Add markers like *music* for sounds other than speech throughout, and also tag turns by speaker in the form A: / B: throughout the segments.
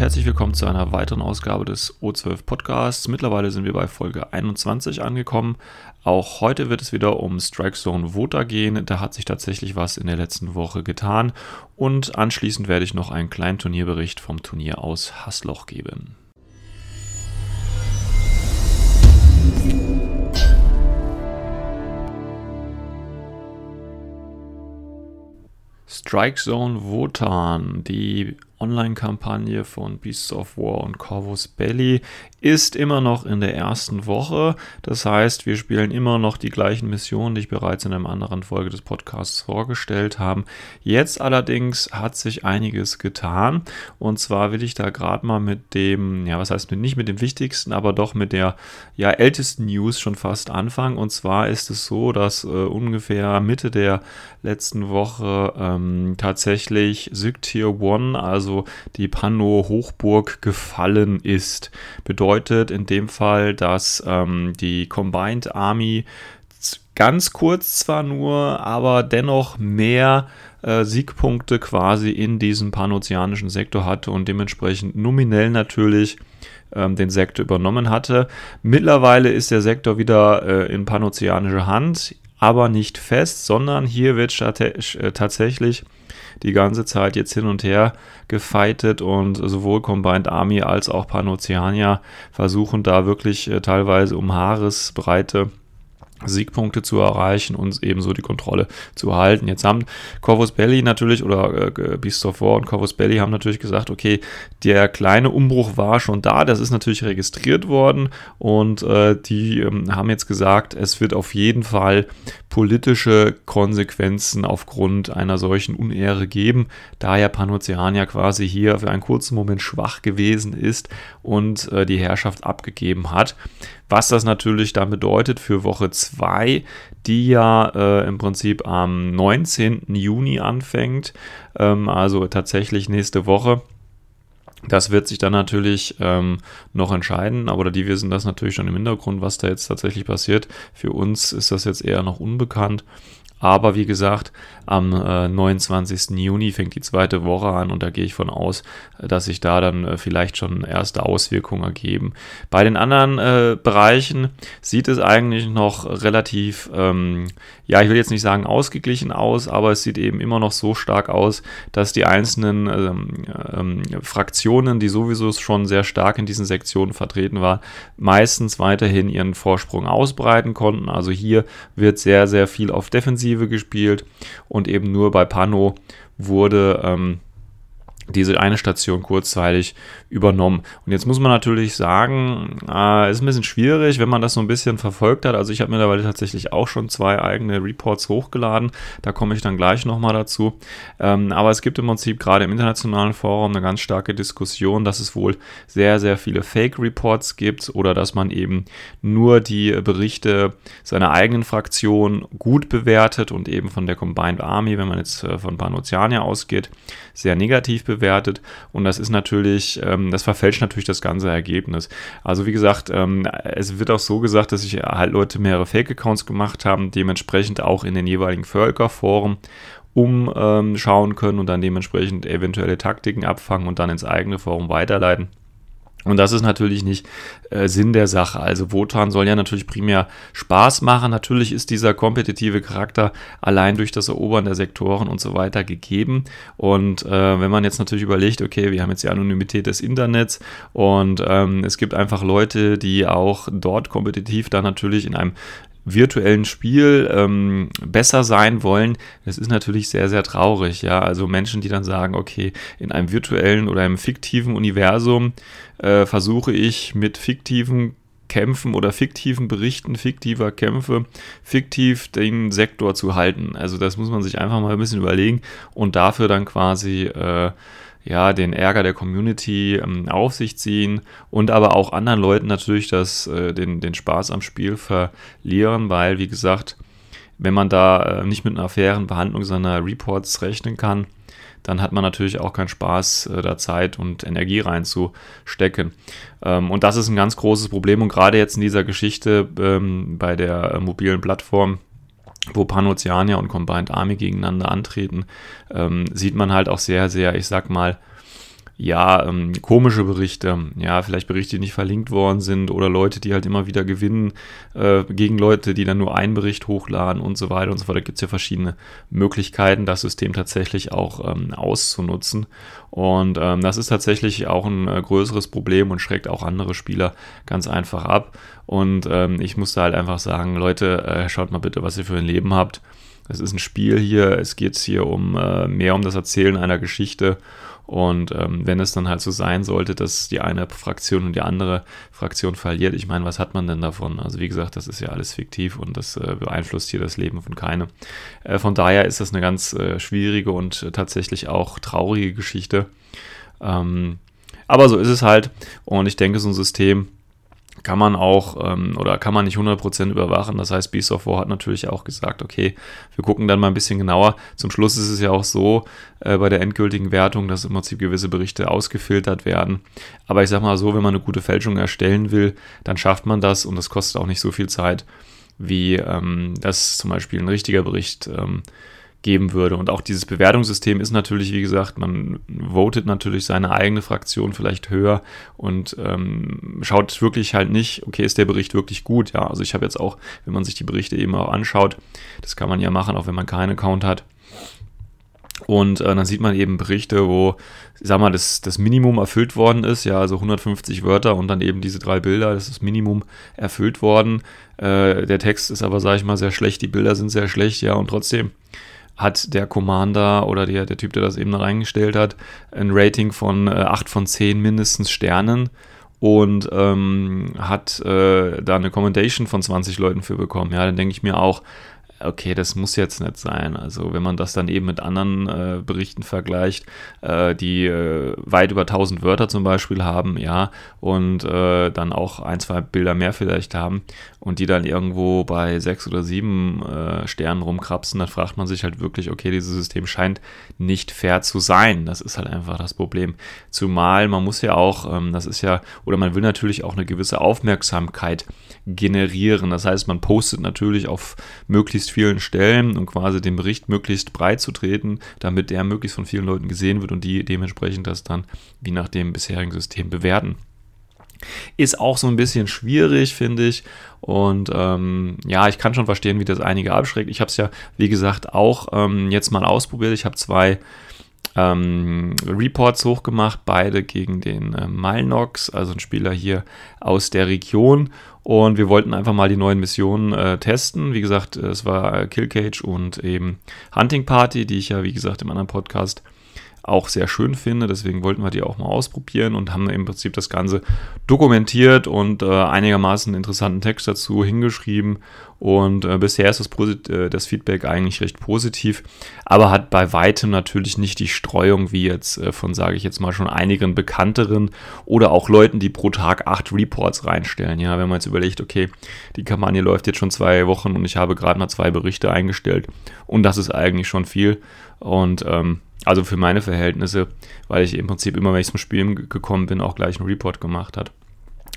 A: Herzlich willkommen zu einer weiteren Ausgabe des O12 Podcasts. Mittlerweile sind wir bei Folge 21 angekommen. Auch heute wird es wieder um Strike Zone Vota gehen. Da hat sich tatsächlich was in der letzten Woche getan. Und anschließend werde ich noch einen kleinen Turnierbericht vom Turnier aus Hasloch geben. Strike Zone Wotan, die Online-Kampagne von Beasts of War und Corvus Belly ist immer noch in der ersten Woche. Das heißt, wir spielen immer noch die gleichen Missionen, die ich bereits in einer anderen Folge des Podcasts vorgestellt habe. Jetzt allerdings hat sich einiges getan. Und zwar will ich da gerade mal mit dem, ja, was heißt nicht mit dem wichtigsten, aber doch mit der ja, ältesten News schon fast anfangen. Und zwar ist es so, dass äh, ungefähr Mitte der letzten Woche ähm, tatsächlich Sygtier One, also also die Pano-Hochburg gefallen ist. Bedeutet in dem Fall, dass ähm, die Combined Army ganz kurz zwar nur, aber dennoch mehr äh, Siegpunkte quasi in diesem panozeanischen Sektor hatte und dementsprechend nominell natürlich ähm, den Sektor übernommen hatte. Mittlerweile ist der Sektor wieder äh, in panozeanischer Hand, aber nicht fest, sondern hier wird äh, tatsächlich die ganze Zeit jetzt hin und her gefightet und sowohl Combined Army als auch Panoceania versuchen da wirklich äh, teilweise um Haaresbreite Siegpunkte zu erreichen und ebenso die Kontrolle zu halten. Jetzt haben Corvus Belli natürlich oder äh, of War und Corvus Belli haben natürlich gesagt, okay, der kleine Umbruch war schon da, das ist natürlich registriert worden und äh, die ähm, haben jetzt gesagt, es wird auf jeden Fall politische Konsequenzen aufgrund einer solchen Unehre geben, da ja Panoceania quasi hier für einen kurzen Moment schwach gewesen ist und äh, die Herrschaft abgegeben hat. Was das natürlich dann bedeutet für Woche 2, die ja äh, im Prinzip am 19. Juni anfängt, ähm, also tatsächlich nächste Woche. Das wird sich dann natürlich ähm, noch entscheiden, aber die wissen das natürlich schon im Hintergrund, was da jetzt tatsächlich passiert. Für uns ist das jetzt eher noch unbekannt. Aber wie gesagt, am äh, 29. Juni fängt die zweite Woche an und da gehe ich von aus, dass sich da dann äh, vielleicht schon erste Auswirkungen ergeben. Bei den anderen äh, Bereichen sieht es eigentlich noch relativ, ähm, ja, ich will jetzt nicht sagen ausgeglichen aus, aber es sieht eben immer noch so stark aus, dass die einzelnen ähm, ähm, Fraktionen, die sowieso schon sehr stark in diesen Sektionen vertreten waren, meistens weiterhin ihren Vorsprung ausbreiten konnten. Also hier wird sehr, sehr viel auf Defensive gespielt und eben nur bei Pano wurde ähm, diese eine Station kurzzeitig übernommen. Und jetzt muss man natürlich sagen, äh, ist ein bisschen schwierig, wenn man das so ein bisschen verfolgt hat. Also ich habe mittlerweile tatsächlich auch schon zwei eigene Reports hochgeladen. Da komme ich dann gleich nochmal dazu. Ähm, aber es gibt im Prinzip gerade im internationalen Forum eine ganz starke Diskussion, dass es wohl sehr, sehr viele Fake-Reports gibt oder dass man eben nur die Berichte seiner eigenen Fraktion gut bewertet und eben von der Combined Army, wenn man jetzt äh, von Panoceania ausgeht, sehr negativ bewertet. Und das ist natürlich, ähm, das verfälscht natürlich das ganze Ergebnis. Also wie gesagt, ähm, es wird auch so gesagt, dass sich halt Leute mehrere Fake-Accounts gemacht haben, dementsprechend auch in den jeweiligen Völkerforen umschauen ähm, können und dann dementsprechend eventuelle Taktiken abfangen und dann ins eigene Forum weiterleiten. Und das ist natürlich nicht äh, Sinn der Sache. Also Wotan soll ja natürlich primär Spaß machen. Natürlich ist dieser kompetitive Charakter allein durch das Erobern der Sektoren und so weiter gegeben. Und äh, wenn man jetzt natürlich überlegt, okay, wir haben jetzt die Anonymität des Internets und ähm, es gibt einfach Leute, die auch dort kompetitiv dann natürlich in einem virtuellen Spiel ähm, besser sein wollen, das ist natürlich sehr, sehr traurig. Ja, also Menschen, die dann sagen, okay, in einem virtuellen oder einem fiktiven Universum äh, versuche ich mit fiktiven Kämpfen oder fiktiven Berichten fiktiver Kämpfe fiktiv den Sektor zu halten. Also das muss man sich einfach mal ein bisschen überlegen und dafür dann quasi äh, ja, den Ärger der Community ähm, auf sich ziehen und aber auch anderen Leuten natürlich das, äh, den, den Spaß am Spiel verlieren, weil, wie gesagt, wenn man da äh, nicht mit einer fairen Behandlung seiner Reports rechnen kann, dann hat man natürlich auch keinen Spaß, äh, da Zeit und Energie reinzustecken. Ähm, und das ist ein ganz großes Problem und gerade jetzt in dieser Geschichte ähm, bei der äh, mobilen Plattform wo Panoceania und Combined Army gegeneinander antreten, ähm, sieht man halt auch sehr, sehr, ich sag mal, ja, ähm, komische Berichte, ja, vielleicht Berichte, die nicht verlinkt worden sind oder Leute, die halt immer wieder gewinnen äh, gegen Leute, die dann nur einen Bericht hochladen und so weiter und so fort. Da gibt es ja verschiedene Möglichkeiten, das System tatsächlich auch ähm, auszunutzen. Und ähm, das ist tatsächlich auch ein äh, größeres Problem und schreckt auch andere Spieler ganz einfach ab. Und ähm, ich musste halt einfach sagen, Leute, äh, schaut mal bitte, was ihr für ein Leben habt. Es ist ein Spiel hier, es geht hier um äh, mehr um das Erzählen einer Geschichte und ähm, wenn es dann halt so sein sollte, dass die eine Fraktion und die andere Fraktion verliert, ich meine, was hat man denn davon? Also wie gesagt, das ist ja alles fiktiv und das äh, beeinflusst hier das Leben von keinem. Äh, von daher ist das eine ganz äh, schwierige und äh, tatsächlich auch traurige Geschichte. Ähm, aber so ist es halt und ich denke, so ein System kann man auch ähm, oder kann man nicht 100% überwachen. Das heißt, Beast of hat natürlich auch gesagt, okay, wir gucken dann mal ein bisschen genauer. Zum Schluss ist es ja auch so äh, bei der endgültigen Wertung, dass im Prinzip gewisse Berichte ausgefiltert werden. Aber ich sag mal so, wenn man eine gute Fälschung erstellen will, dann schafft man das und das kostet auch nicht so viel Zeit, wie ähm, das zum Beispiel ein richtiger Bericht ähm, geben würde. Und auch dieses Bewertungssystem ist natürlich, wie gesagt, man votet natürlich seine eigene Fraktion vielleicht höher und ähm, schaut wirklich halt nicht, okay, ist der Bericht wirklich gut? Ja, also ich habe jetzt auch, wenn man sich die Berichte eben auch anschaut, das kann man ja machen, auch wenn man keinen Account hat. Und äh, dann sieht man eben Berichte, wo, sag mal, das, das Minimum erfüllt worden ist, ja, also 150 Wörter und dann eben diese drei Bilder, das ist das Minimum erfüllt worden. Äh, der Text ist aber, sage ich mal, sehr schlecht, die Bilder sind sehr schlecht, ja, und trotzdem hat der Commander oder der, der Typ, der das eben reingestellt hat, ein Rating von äh, 8 von 10 mindestens Sternen und ähm, hat äh, da eine Commendation von 20 Leuten für bekommen. Ja, dann denke ich mir auch, okay, das muss jetzt nicht sein. Also wenn man das dann eben mit anderen äh, Berichten vergleicht, äh, die äh, weit über 1000 Wörter zum Beispiel haben, ja, und äh, dann auch ein, zwei Bilder mehr vielleicht haben und die dann irgendwo bei sechs oder sieben äh, Sternen rumkrapsen, dann fragt man sich halt wirklich, okay, dieses System scheint nicht fair zu sein. Das ist halt einfach das Problem. Zumal man muss ja auch, ähm, das ist ja, oder man will natürlich auch eine gewisse Aufmerksamkeit generieren. Das heißt, man postet natürlich auf möglichst vielen Stellen, um quasi den Bericht möglichst breit zu treten, damit der möglichst von vielen Leuten gesehen wird und die dementsprechend das dann wie nach dem bisherigen System bewerten. Ist auch so ein bisschen schwierig, finde ich. Und ähm, ja, ich kann schon verstehen, wie das einige abschreckt. Ich habe es ja, wie gesagt, auch ähm, jetzt mal ausprobiert. Ich habe zwei ähm, Reports hochgemacht, beide gegen den äh, Malnox, also ein Spieler hier aus der Region. Und wir wollten einfach mal die neuen Missionen äh, testen. Wie gesagt, es war Kill Cage und eben Hunting Party, die ich ja, wie gesagt, im anderen Podcast auch sehr schön finde. Deswegen wollten wir die auch mal ausprobieren und haben im Prinzip das Ganze dokumentiert und äh, einigermaßen interessanten Text dazu hingeschrieben. Und äh, bisher ist das, äh, das, Feedback eigentlich recht positiv, aber hat bei weitem natürlich nicht die Streuung wie jetzt äh, von, sage ich jetzt mal, schon einigen bekannteren oder auch Leuten, die pro Tag acht Reports reinstellen. Ja, wenn man jetzt überlegt, okay, die Kampagne läuft jetzt schon zwei Wochen und ich habe gerade mal zwei Berichte eingestellt und das ist eigentlich schon viel. Und ähm, also für meine Verhältnisse, weil ich im Prinzip immer, wenn ich zum Spielen gekommen bin, auch gleich einen Report gemacht hat.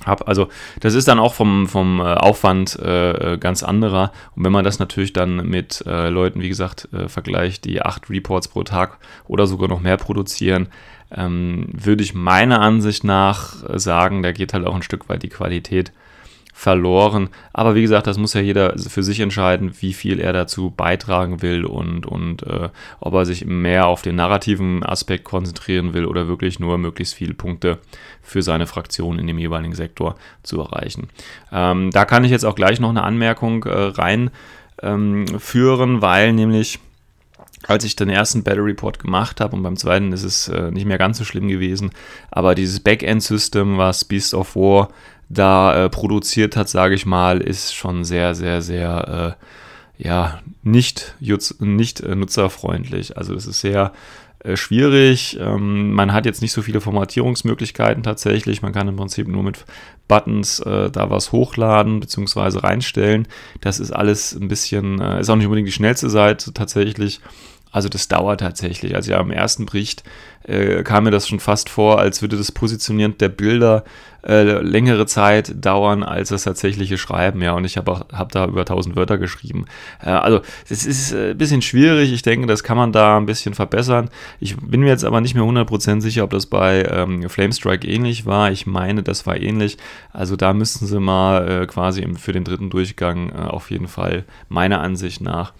A: Hab. Also das ist dann auch vom, vom äh, Aufwand äh, äh, ganz anderer. Und wenn man das natürlich dann mit äh, Leuten, wie gesagt, äh, vergleicht, die acht Reports pro Tag oder sogar noch mehr produzieren, ähm, würde ich meiner Ansicht nach sagen, da geht halt auch ein Stück weit die Qualität verloren. Aber wie gesagt, das muss ja jeder für sich entscheiden, wie viel er dazu beitragen will und, und äh, ob er sich mehr auf den narrativen Aspekt konzentrieren will oder wirklich nur möglichst viele Punkte für seine Fraktion in dem jeweiligen Sektor zu erreichen. Ähm, da kann ich jetzt auch gleich noch eine Anmerkung äh, reinführen, ähm, weil nämlich als ich den ersten Battle Report gemacht habe und beim zweiten ist es äh, nicht mehr ganz so schlimm gewesen, aber dieses Backend-System, was Beast of War da äh, produziert hat, sage ich mal, ist schon sehr, sehr, sehr, äh, ja, nicht, nicht äh, nutzerfreundlich. Also es ist sehr äh, schwierig. Ähm, man hat jetzt nicht so viele Formatierungsmöglichkeiten tatsächlich. Man kann im Prinzip nur mit Buttons äh, da was hochladen bzw. reinstellen. Das ist alles ein bisschen, äh, ist auch nicht unbedingt die schnellste Seite tatsächlich. Also das dauert tatsächlich. Also ja, im ersten Bericht äh, kam mir das schon fast vor, als würde das Positionieren der Bilder äh, längere Zeit dauern als das tatsächliche Schreiben. Ja, und ich habe hab da über 1000 Wörter geschrieben. Äh, also es ist äh, ein bisschen schwierig. Ich denke, das kann man da ein bisschen verbessern. Ich bin mir jetzt aber nicht mehr 100% sicher, ob das bei ähm, Flamestrike ähnlich war. Ich meine, das war ähnlich. Also da müssten sie mal äh, quasi für den dritten Durchgang äh, auf jeden Fall meiner Ansicht nach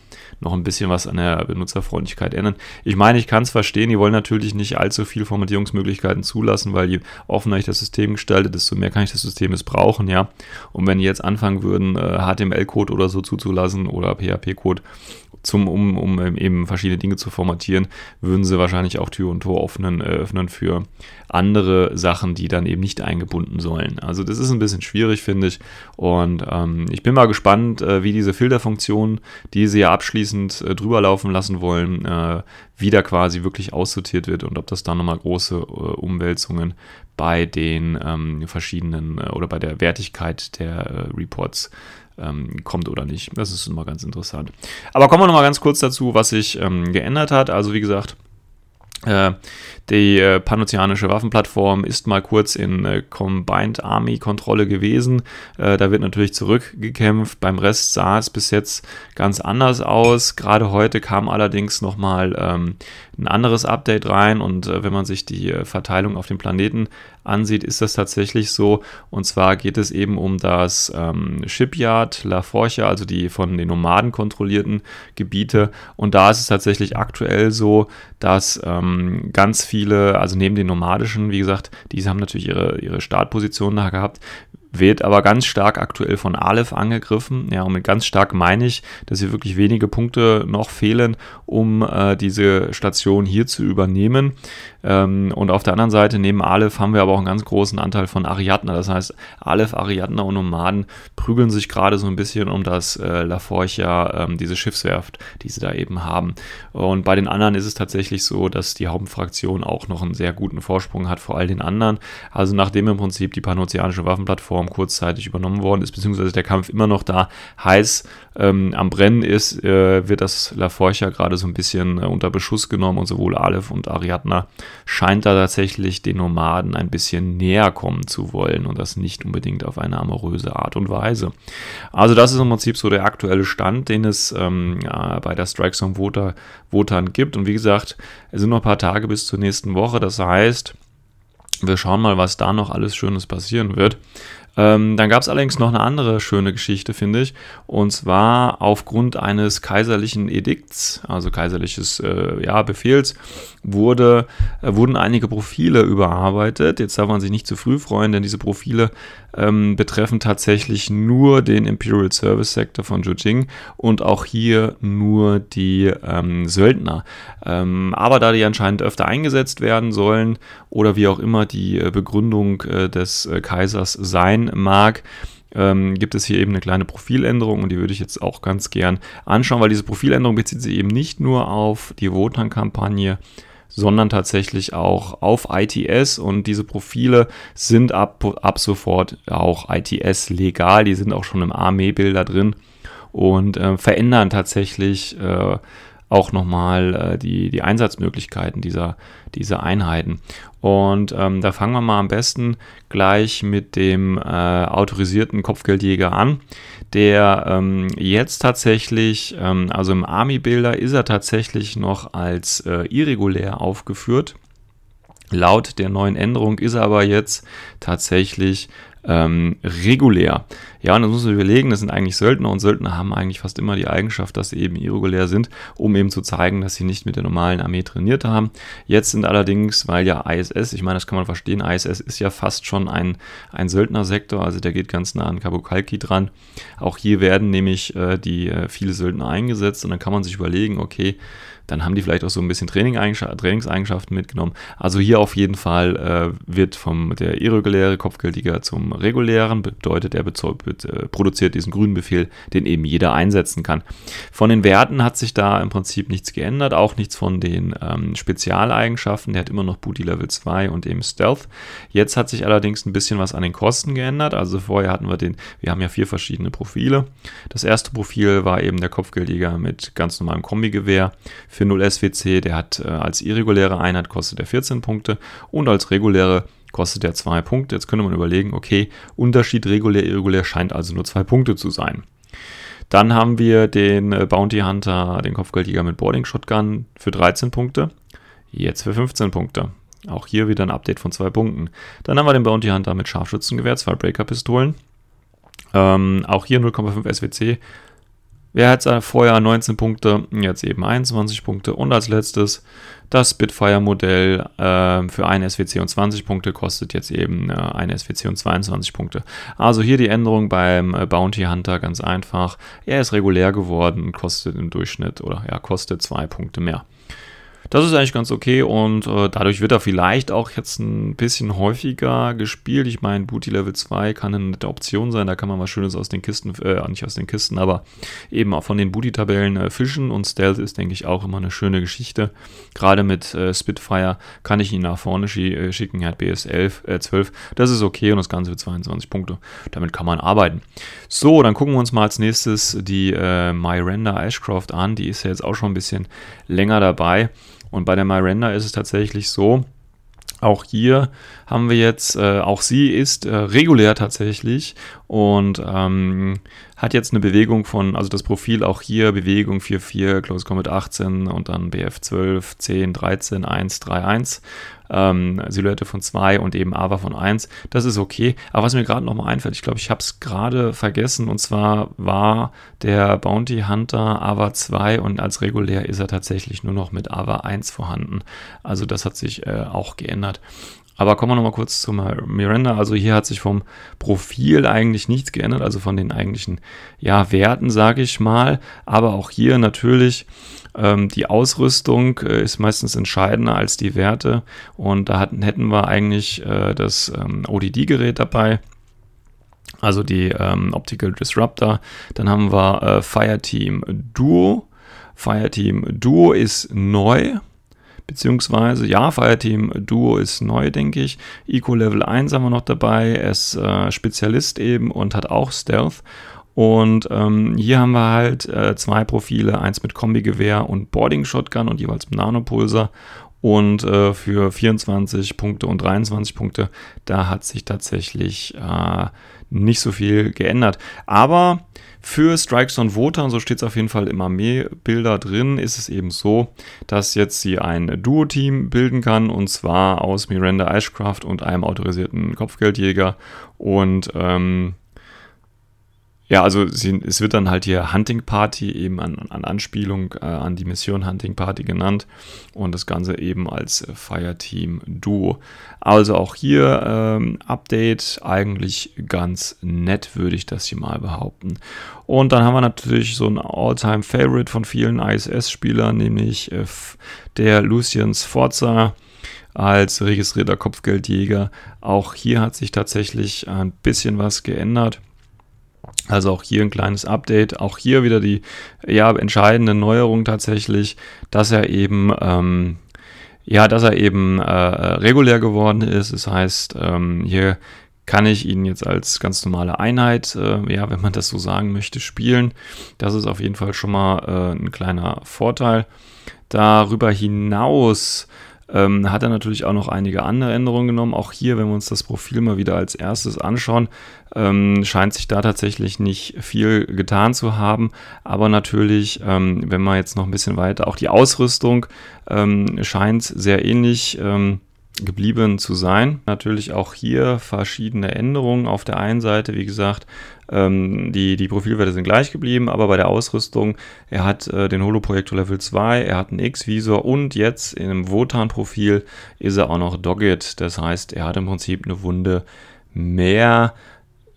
A: noch ein bisschen was an der Benutzerfreundlichkeit ändern. Ich meine, ich kann es verstehen, die wollen natürlich nicht allzu viel Formatierungsmöglichkeiten zulassen, weil je offener ich das System gestalte, desto mehr kann ich das System missbrauchen, ja. Und wenn die jetzt anfangen würden, HTML-Code äh, oder so zuzulassen oder PHP-Code, zum, um, um eben verschiedene Dinge zu formatieren, würden sie wahrscheinlich auch Tür und Tor öffnen, äh, öffnen für andere Sachen, die dann eben nicht eingebunden sollen. Also das ist ein bisschen schwierig, finde ich. Und ähm, ich bin mal gespannt, äh, wie diese Filterfunktion, die sie ja abschließend äh, drüber laufen lassen wollen, äh, wieder quasi wirklich aussortiert wird und ob das dann nochmal große äh, Umwälzungen bei den ähm, verschiedenen äh, oder bei der Wertigkeit der Reports ähm, kommt oder nicht. Das ist immer ganz interessant. Aber kommen wir nochmal ganz kurz dazu, was sich ähm, geändert hat. Also wie gesagt, äh, die äh, panozeanische Waffenplattform ist mal kurz in äh, Combined Army Kontrolle gewesen. Da wird natürlich zurückgekämpft. Beim Rest sah es bis jetzt ganz anders aus. Gerade heute kam allerdings nochmal ähm, ein anderes Update rein und äh, wenn man sich die äh, Verteilung auf dem Planeten ansieht, ist das tatsächlich so. Und zwar geht es eben um das ähm, Shipyard La Forja, also die von den Nomaden kontrollierten Gebiete. Und da ist es tatsächlich aktuell so, dass ähm, ganz viele, also neben den nomadischen, wie gesagt, diese haben natürlich ihre, ihre Startposition da gehabt, wird aber ganz stark aktuell von Aleph angegriffen. Ja, und mit ganz stark meine ich, dass hier wirklich wenige Punkte noch fehlen, um äh, diese Station hier zu übernehmen. Ähm, und auf der anderen Seite, neben Aleph, haben wir aber auch einen ganz großen Anteil von Ariadna. Das heißt, Aleph, Ariadna und Nomaden prügeln sich gerade so ein bisschen um das äh, La Forja, ähm, diese Schiffswerft, die sie da eben haben. Und bei den anderen ist es tatsächlich so, dass die Hauptfraktion auch noch einen sehr guten Vorsprung hat vor all den anderen. Also nachdem im Prinzip die panozeanische Waffenplattform kurzzeitig übernommen worden ist, beziehungsweise der Kampf immer noch da heiß ähm, am Brennen ist, äh, wird das La Forja gerade so ein bisschen äh, unter Beschuss genommen und sowohl Aleph und Ariadna scheint da tatsächlich den Nomaden ein bisschen näher kommen zu wollen und das nicht unbedingt auf eine amoröse Art und Weise. Also das ist im Prinzip so der aktuelle Stand, den es ähm, ja, bei der Strike Zone Voter, Votern gibt und wie gesagt, es sind noch ein paar Tage bis zur nächsten Woche, das heißt, wir schauen mal, was da noch alles Schönes passieren wird. Ähm, dann gab es allerdings noch eine andere schöne Geschichte, finde ich. Und zwar aufgrund eines kaiserlichen Edikts, also kaiserliches äh, ja, Befehls, wurde, äh, wurden einige Profile überarbeitet. Jetzt darf man sich nicht zu früh freuen, denn diese Profile ähm, betreffen tatsächlich nur den Imperial Service Sector von Zhejiang und auch hier nur die ähm, Söldner. Ähm, aber da die anscheinend öfter eingesetzt werden sollen oder wie auch immer die äh, Begründung äh, des äh, Kaisers sein mag, ähm, gibt es hier eben eine kleine Profiländerung und die würde ich jetzt auch ganz gern anschauen, weil diese Profiländerung bezieht sich eben nicht nur auf die Wotan-Kampagne, sondern tatsächlich auch auf ITS und diese Profile sind ab, ab sofort auch ITS legal, die sind auch schon im Armeebilder drin und äh, verändern tatsächlich äh, auch nochmal äh, die, die Einsatzmöglichkeiten dieser, dieser Einheiten. Und ähm, da fangen wir mal am besten gleich mit dem äh, autorisierten Kopfgeldjäger an der ähm, jetzt tatsächlich, ähm, also im Army-Bilder ist er tatsächlich noch als äh, irregulär aufgeführt. Laut der neuen Änderung ist er aber jetzt tatsächlich ähm, regulär. Ja, und das muss man überlegen, das sind eigentlich Söldner und Söldner haben eigentlich fast immer die Eigenschaft, dass sie eben irregulär sind, um eben zu zeigen, dass sie nicht mit der normalen Armee trainiert haben. Jetzt sind allerdings, weil ja ISS, ich meine, das kann man verstehen, ISS ist ja fast schon ein, ein Söldnersektor, also der geht ganz nah an Kabukalki dran. Auch hier werden nämlich äh, die äh, viele Söldner eingesetzt und dann kann man sich überlegen, okay, dann haben die vielleicht auch so ein bisschen Trainingseigenschaften mitgenommen. Also hier auf jeden Fall äh, wird vom der irreguläre Kopfgeldjäger zum regulären, bedeutet er äh, produziert diesen grünen Befehl, den eben jeder einsetzen kann. Von den Werten hat sich da im Prinzip nichts geändert, auch nichts von den ähm, Spezialeigenschaften. Der hat immer noch Booty Level 2 und eben Stealth. Jetzt hat sich allerdings ein bisschen was an den Kosten geändert. Also vorher hatten wir den, wir haben ja vier verschiedene Profile. Das erste Profil war eben der Kopfgeldjäger mit ganz normalem Kombigewehr für 0 SWC, der hat äh, als irreguläre Einheit kostet er 14 Punkte und als reguläre kostet er 2 Punkte. Jetzt könnte man überlegen, okay, Unterschied regulär, irregulär scheint also nur 2 Punkte zu sein. Dann haben wir den äh, Bounty Hunter, den Kopfgeldjäger mit Boarding Shotgun für 13 Punkte. Jetzt für 15 Punkte. Auch hier wieder ein Update von 2 Punkten. Dann haben wir den Bounty Hunter mit Scharfschützengewehr, zwei Breaker-Pistolen. Ähm, auch hier 0,5 SWC. Wer hat vorher 19 Punkte, jetzt eben 21 Punkte. Und als letztes das Spitfire-Modell äh, für eine SWC und 20 Punkte kostet jetzt eben äh, eine SWC und 22 Punkte. Also hier die Änderung beim äh, Bounty Hunter ganz einfach. Er ist regulär geworden und kostet im Durchschnitt oder ja, kostet 2 Punkte mehr. Das ist eigentlich ganz okay und äh, dadurch wird er vielleicht auch jetzt ein bisschen häufiger gespielt. Ich meine, Booty Level 2 kann eine nette Option sein, da kann man was Schönes aus den Kisten, äh, nicht aus den Kisten, aber eben auch von den Booty-Tabellen äh, fischen und Stealth ist, denke ich, auch immer eine schöne Geschichte. Gerade mit äh, Spitfire kann ich ihn nach vorne schi äh, schicken, er hat BS 11, 12, das ist okay und das Ganze für 22 Punkte. Damit kann man arbeiten. So, dann gucken wir uns mal als nächstes die äh, Myranda Ashcroft an, die ist ja jetzt auch schon ein bisschen länger dabei. Und bei der Miranda ist es tatsächlich so, auch hier haben wir jetzt, äh, auch sie ist äh, regulär tatsächlich und ähm, hat jetzt eine Bewegung von, also das Profil auch hier, Bewegung 4-4, Close Combat 18 und dann BF 12, 10, 13, 1, 3, 1 ähm, Silhouette von 2 und eben Ava von 1. Das ist okay. Aber was mir gerade nochmal einfällt, ich glaube, ich habe es gerade vergessen und zwar war der Bounty Hunter Ava 2 und als regulär ist er tatsächlich nur noch mit Ava 1 vorhanden. Also das hat sich äh, auch geändert. Aber kommen wir nochmal kurz zu Miranda. Also hier hat sich vom Profil eigentlich nichts geändert, also von den eigentlichen ja, Werten, sage ich mal. Aber auch hier natürlich ähm, die Ausrüstung äh, ist meistens entscheidender als die Werte. Und da hatten, hätten wir eigentlich äh, das ähm, ODD-Gerät dabei. Also die ähm, Optical Disruptor. Dann haben wir äh, Fireteam Duo. Fireteam Duo ist neu beziehungsweise ja, Fireteam Duo ist neu, denke ich. Eco Level 1 haben wir noch dabei, er ist äh, Spezialist eben und hat auch Stealth. Und ähm, hier haben wir halt äh, zwei Profile, eins mit Kombigewehr und Boarding Shotgun und jeweils Nanopulser. Und äh, für 24 Punkte und 23 Punkte, da hat sich tatsächlich äh, nicht so viel geändert. Aber für Strikes on Voter, so steht es auf jeden Fall im Armeebilder drin, ist es eben so, dass jetzt sie ein Duo-Team bilden kann und zwar aus Miranda Ashcraft und einem autorisierten Kopfgeldjäger. Und ähm, ja, also sie, es wird dann halt hier Hunting Party eben an, an Anspielung äh, an die Mission Hunting Party genannt und das Ganze eben als Fireteam Duo. Also auch hier ähm, Update eigentlich ganz nett, würde ich das hier mal behaupten. Und dann haben wir natürlich so ein All-Time Favorite von vielen ISS-Spielern, nämlich äh, der Lucian Sforza als registrierter Kopfgeldjäger. Auch hier hat sich tatsächlich ein bisschen was geändert. Also auch hier ein kleines Update. Auch hier wieder die ja, entscheidende Neuerung tatsächlich, dass er eben ähm, ja, dass er eben äh, regulär geworden ist. Das heißt, ähm, hier kann ich ihn jetzt als ganz normale Einheit, äh, ja, wenn man das so sagen möchte, spielen. Das ist auf jeden Fall schon mal äh, ein kleiner Vorteil. Darüber hinaus ähm, hat er natürlich auch noch einige andere Änderungen genommen. Auch hier, wenn wir uns das Profil mal wieder als erstes anschauen, ähm, scheint sich da tatsächlich nicht viel getan zu haben. Aber natürlich, ähm, wenn man jetzt noch ein bisschen weiter, auch die Ausrüstung ähm, scheint sehr ähnlich ähm, geblieben zu sein. Natürlich auch hier verschiedene Änderungen. Auf der einen Seite, wie gesagt, ähm, die, die Profilwerte sind gleich geblieben, aber bei der Ausrüstung, er hat äh, den Holoprojektor Level 2, er hat einen X-Visor und jetzt in einem Wotan-Profil ist er auch noch Dogged. Das heißt, er hat im Prinzip eine Wunde mehr.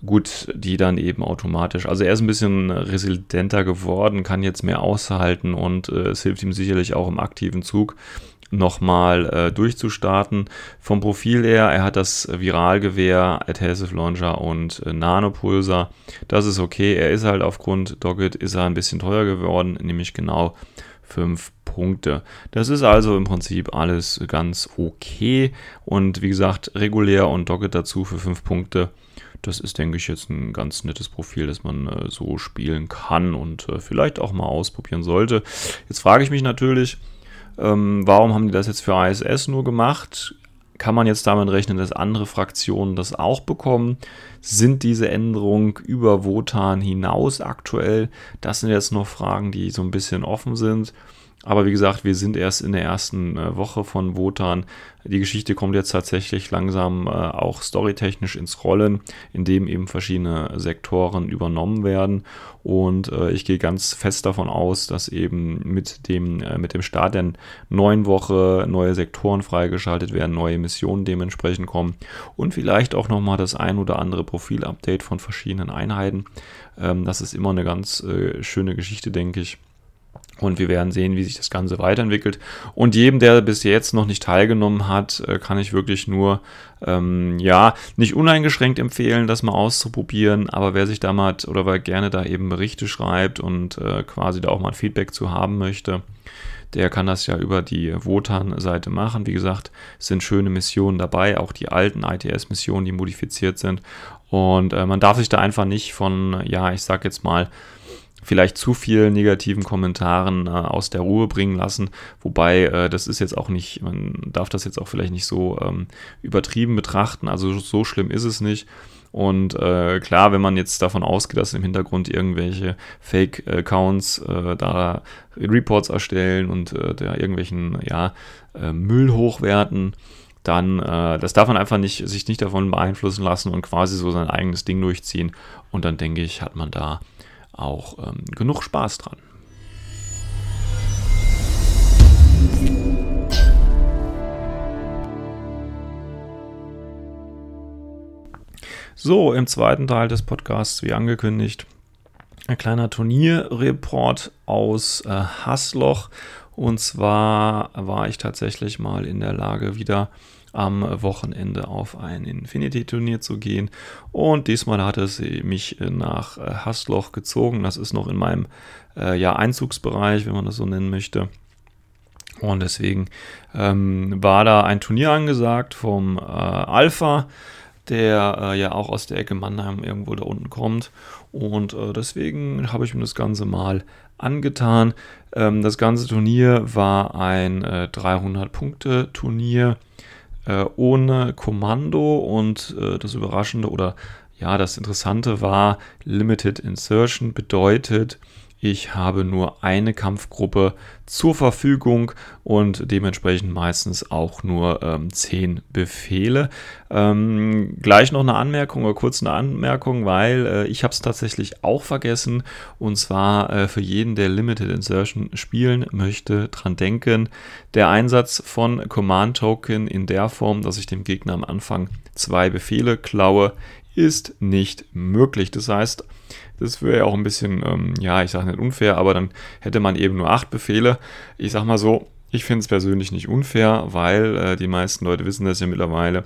A: Gut, die dann eben automatisch. Also er ist ein bisschen resilienter geworden, kann jetzt mehr aushalten und äh, es hilft ihm sicherlich auch im aktiven Zug nochmal äh, durchzustarten. Vom Profil her, er hat das Viralgewehr, Adhesive Launcher und äh, Nanopulsar. Das ist okay. Er ist halt aufgrund Dogged ist er ein bisschen teuer geworden, nämlich genau 5 Punkte. Das ist also im Prinzip alles ganz okay. Und wie gesagt, regulär und Dogged dazu für 5 Punkte. das ist, denke ich, jetzt ein ganz nettes Profil, das man äh, so spielen kann und äh, vielleicht auch mal ausprobieren sollte. Jetzt frage ich mich natürlich, ähm, warum haben die das jetzt für ISS nur gemacht? Kann man jetzt damit rechnen, dass andere Fraktionen das auch bekommen? Sind diese Änderungen über Wotan hinaus aktuell? Das sind jetzt noch Fragen, die so ein bisschen offen sind. Aber wie gesagt, wir sind erst in der ersten äh, Woche von Wotan. Die Geschichte kommt jetzt tatsächlich langsam äh, auch storytechnisch ins Rollen, indem eben verschiedene Sektoren übernommen werden. Und äh, ich gehe ganz fest davon aus, dass eben mit dem, mit dem Start der neuen Woche neue Sektoren freigeschaltet werden, neue Missionen dementsprechend kommen und vielleicht auch nochmal das ein oder andere Profil-Update von verschiedenen Einheiten. Ähm, das ist immer eine ganz schöne Geschichte, denke ich. Und wir werden sehen, wie sich das Ganze weiterentwickelt. Und jedem, der bis jetzt noch nicht teilgenommen hat, äh, kann ich wirklich nur, ähm, ja, nicht uneingeschränkt empfehlen, das mal auszuprobieren. Aber wer sich da mal oder wer gerne da eben Berichte schreibt und äh, quasi da auch mal Feedback zu haben möchte, der kann das ja über die Wotan-Seite machen. Wie gesagt, es sind schöne Missionen dabei, auch die alten ITS-Missionen, die modifiziert sind. Und äh, man darf sich da einfach nicht von, ja, ich sag jetzt mal, vielleicht zu viel negativen Kommentaren äh, aus der Ruhe bringen lassen. Wobei, äh, das ist jetzt auch nicht, man darf das jetzt auch vielleicht nicht so ähm, übertrieben betrachten. Also so schlimm ist es nicht. Und äh, klar, wenn man jetzt davon ausgeht, dass im Hintergrund irgendwelche Fake-Accounts äh, da Reports erstellen und äh, da irgendwelchen ja, äh, Müll hochwerten, dann äh, das darf man einfach nicht, sich nicht davon beeinflussen lassen und quasi so sein eigenes Ding durchziehen. Und dann denke ich, hat man da auch ähm, genug Spaß dran. So, im zweiten Teil des Podcasts, wie angekündigt, ein kleiner Turnierreport aus äh, Hasloch. Und zwar war ich tatsächlich mal in der Lage, wieder am Wochenende auf ein Infinity-Turnier zu gehen. Und diesmal hat es mich nach äh, Hasloch gezogen. Das ist noch in meinem äh, ja, Einzugsbereich, wenn man das so nennen möchte. Und deswegen ähm, war da ein Turnier angesagt vom äh, Alpha, der äh, ja auch aus der Ecke Mannheim irgendwo da unten kommt. Und äh, deswegen habe ich mir das Ganze mal angetan. Ähm, das ganze Turnier war ein 300-Punkte-Turnier äh, ohne Kommando und äh, das Überraschende oder ja, das Interessante war, Limited Insertion bedeutet, ich habe nur eine Kampfgruppe zur Verfügung und dementsprechend meistens auch nur ähm, zehn Befehle. Ähm, gleich noch eine Anmerkung oder kurz eine Anmerkung, weil äh, ich habe es tatsächlich auch vergessen und zwar äh, für jeden, der Limited Insertion spielen möchte, dran denken, der Einsatz von Command Token in der Form, dass ich dem Gegner am Anfang zwei Befehle klaue, ist nicht möglich. Das heißt, das wäre ja auch ein bisschen, ähm, ja, ich sage nicht unfair, aber dann hätte man eben nur acht Befehle. Ich sage mal so, ich finde es persönlich nicht unfair, weil äh, die meisten Leute wissen das ja mittlerweile.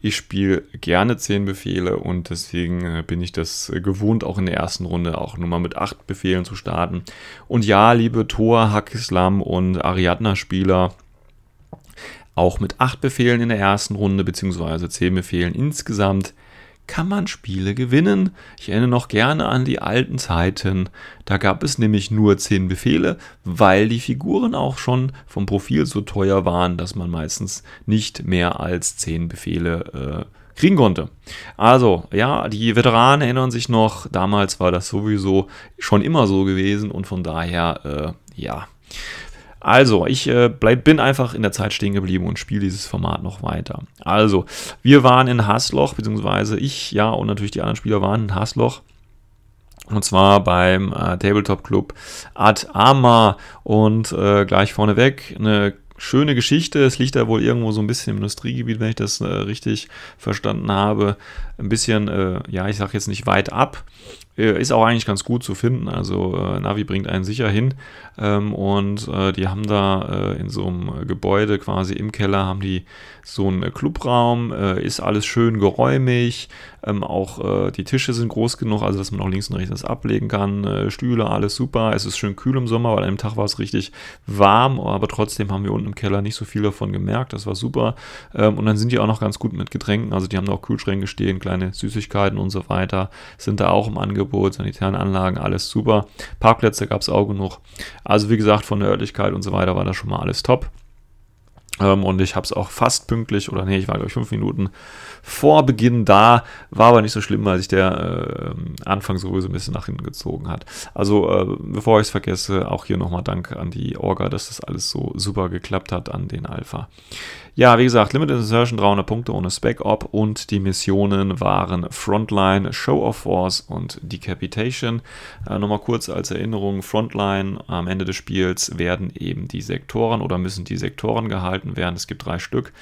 A: Ich spiele gerne zehn Befehle und deswegen äh, bin ich das äh, gewohnt, auch in der ersten Runde auch nur mal mit acht Befehlen zu starten. Und ja, liebe Thor, Hakislam und Ariadna-Spieler, auch mit acht Befehlen in der ersten Runde, beziehungsweise zehn Befehlen insgesamt, kann man Spiele gewinnen. Ich erinnere noch gerne an die alten Zeiten. Da gab es nämlich nur 10 Befehle, weil die Figuren auch schon vom Profil so teuer waren, dass man meistens nicht mehr als 10 Befehle äh, kriegen konnte. Also, ja, die Veteranen erinnern sich noch, damals war das sowieso schon immer so gewesen und von daher, äh, ja, also, ich äh, bleib, bin einfach in der Zeit stehen geblieben und spiele dieses Format noch weiter. Also, wir waren in Hasloch, beziehungsweise ich, ja, und natürlich die anderen Spieler waren in Hasloch. Und zwar beim äh, Tabletop Club Ad Ama. Und äh, gleich vorneweg eine schöne Geschichte. Es liegt da wohl irgendwo so ein bisschen im Industriegebiet, wenn ich das äh, richtig verstanden habe. Ein bisschen, äh, ja, ich sage jetzt nicht weit ab ist auch eigentlich ganz gut zu finden. Also äh, Navi bringt einen sicher hin. Ähm, und äh, die haben da äh, in so einem Gebäude quasi im Keller haben die so einen Clubraum. Äh, ist alles schön geräumig. Ähm, auch äh, die Tische sind groß genug, also dass man auch links und rechts das ablegen kann. Stühle, alles super. Es ist schön kühl im Sommer, weil an dem Tag war es richtig warm. Aber trotzdem haben wir unten im Keller nicht so viel davon gemerkt. Das war super. Ähm, und dann sind die auch noch ganz gut mit Getränken. Also die haben da auch Kühlschränke stehen, kleine Süßigkeiten und so weiter. Sind da auch im Angebot. Angebot, sanitären Anlagen, alles super. Parkplätze gab es auch genug. Also wie gesagt, von der Örtlichkeit und so weiter war das schon mal alles top. Ähm, und ich habe es auch fast pünktlich, oder nee, ich war glaube ich fünf Minuten vor Beginn da. War aber nicht so schlimm, weil sich der äh, Anfang sowieso ein bisschen nach hinten gezogen hat. Also äh, bevor ich es vergesse, auch hier nochmal Dank an die Orga, dass das alles so super geklappt hat an den Alpha. Ja, wie gesagt, Limited Insertion 300 Punkte ohne Spec-Op und die Missionen waren Frontline, Show of Force und Decapitation. Äh, Nochmal kurz als Erinnerung, Frontline am Ende des Spiels werden eben die Sektoren oder müssen die Sektoren gehalten werden. Es gibt drei Stück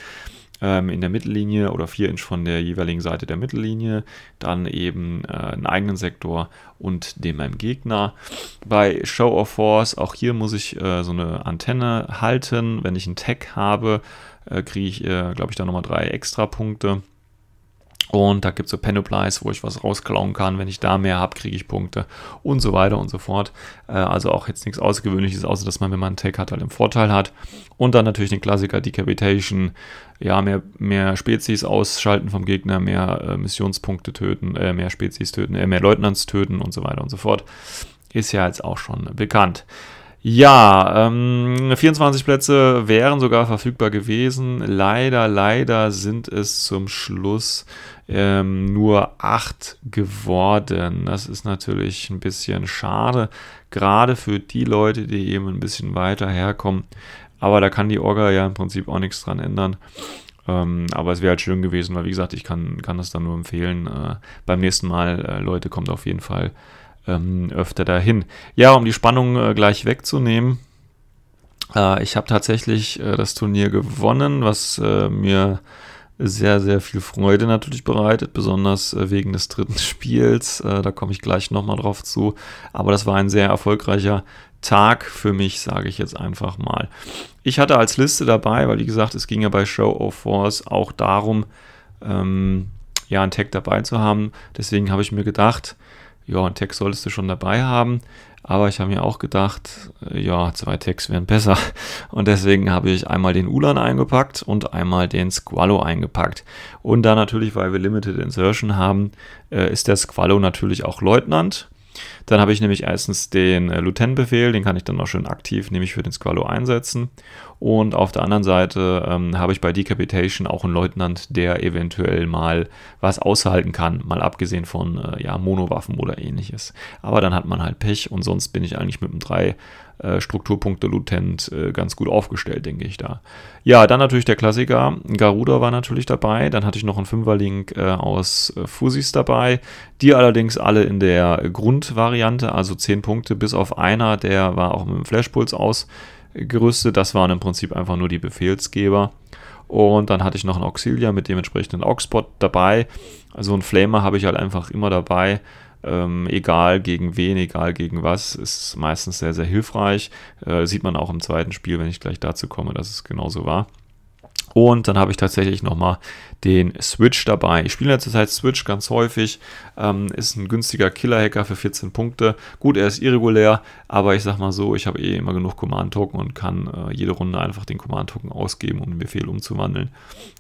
A: ähm, in der Mittellinie oder 4 Inch von der jeweiligen Seite der Mittellinie, dann eben äh, einen eigenen Sektor und dem meinem Gegner. Bei Show of Force, auch hier muss ich äh, so eine Antenne halten. Wenn ich einen Tag habe, äh, kriege ich, äh, glaube ich, da nochmal drei extra Punkte. Und da gibt es so Panoplies, wo ich was rausklauen kann. Wenn ich da mehr habe, kriege ich Punkte und so weiter und so fort. Äh, also auch jetzt nichts Außergewöhnliches, außer dass man, wenn man einen Tag hat, halt einen Vorteil hat. Und dann natürlich den Klassiker Decapitation. Ja, mehr, mehr Spezies ausschalten vom Gegner, mehr äh, Missionspunkte töten, äh, mehr Spezies töten, äh, mehr Leutnants töten und so weiter und so fort. Ist ja jetzt auch schon bekannt. Ja, ähm, 24 Plätze wären sogar verfügbar gewesen. Leider, leider sind es zum Schluss ähm, nur 8 geworden. Das ist natürlich ein bisschen schade, gerade für die Leute, die eben ein bisschen weiter herkommen. Aber da kann die Orga ja im Prinzip auch nichts dran ändern. Ähm, aber es wäre halt schön gewesen, weil wie gesagt, ich kann, kann das dann nur empfehlen. Äh, beim nächsten Mal, äh, Leute, kommt auf jeden Fall ähm, öfter dahin. Ja, um die Spannung äh, gleich wegzunehmen. Äh, ich habe tatsächlich äh, das Turnier gewonnen, was äh, mir sehr, sehr viel Freude natürlich bereitet, besonders äh, wegen des dritten *laughs* Spiels. Äh, da komme ich gleich nochmal drauf zu. Aber das war ein sehr erfolgreicher Tag für mich, sage ich jetzt einfach mal. Ich hatte als Liste dabei, weil wie gesagt, es ging ja bei Show of Force auch darum, ähm, ja, einen Tag dabei zu haben. Deswegen habe ich mir gedacht, ja, einen Text solltest du schon dabei haben. Aber ich habe mir auch gedacht, ja, zwei Tags wären besser. Und deswegen habe ich einmal den Ulan eingepackt und einmal den Squallow eingepackt. Und da natürlich, weil wir Limited Insertion haben, äh, ist der Squallow natürlich auch Leutnant. Dann habe ich nämlich erstens den äh, Lieutenant-Befehl, den kann ich dann auch schön aktiv, nämlich für den Squallow einsetzen. Und auf der anderen Seite ähm, habe ich bei Decapitation auch einen Leutnant, der eventuell mal was aushalten kann, mal abgesehen von äh, ja, Monowaffen oder ähnliches. Aber dann hat man halt Pech und sonst bin ich eigentlich mit einem 3 äh, Strukturpunkte Lutent äh, ganz gut aufgestellt, denke ich da. Ja, dann natürlich der Klassiker. Garuda war natürlich dabei. Dann hatte ich noch einen Fünferlink äh, aus äh, Fusis dabei. Die allerdings alle in der Grundvariante, also 10 Punkte bis auf einer, der war auch mit dem Flashpuls aus gerüstet. Das waren im Prinzip einfach nur die Befehlsgeber. Und dann hatte ich noch einen Auxilia mit dementsprechenden Auxpot dabei. Also ein Flamer habe ich halt einfach immer dabei. Ähm, egal gegen wen, egal gegen was, ist meistens sehr, sehr hilfreich. Äh, sieht man auch im zweiten Spiel, wenn ich gleich dazu komme, dass es genauso war. Und dann habe ich tatsächlich nochmal den Switch dabei. Ich spiele in letzter Zeit Switch ganz häufig. Ähm, ist ein günstiger Killer-Hacker für 14 Punkte. Gut, er ist irregulär, aber ich sag mal so, ich habe eh immer genug Command-Token und kann äh, jede Runde einfach den Command-Token ausgeben, um den Befehl umzuwandeln.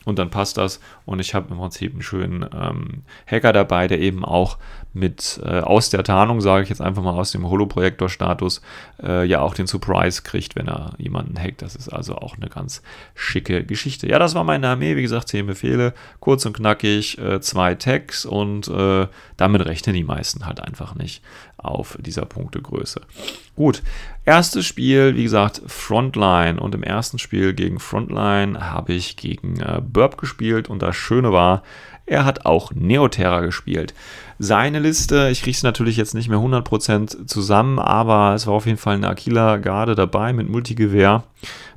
A: Und dann passt das. Und ich habe im Prinzip einen schönen ähm, Hacker dabei, der eben auch mit äh, aus der Tarnung, sage ich jetzt einfach mal aus dem Holoprojektor-Status, äh, ja auch den Surprise kriegt, wenn er jemanden hackt. Das ist also auch eine ganz schicke Geschichte. Ja, das war meine Armee. Wie gesagt, 10 Befehle, kurz und knackig, äh, zwei Tags und äh, damit rechnen die meisten halt einfach nicht auf dieser Punktegröße. Gut, erstes Spiel, wie gesagt, Frontline. Und im ersten Spiel gegen Frontline habe ich gegen äh, Burp gespielt. Und das Schöne war, Er hat auch Neoterra gespielt. Seine Liste, ich kriege es natürlich jetzt nicht mehr 100% zusammen, aber es war auf jeden Fall eine Aquila-Garde dabei mit Multigewehr.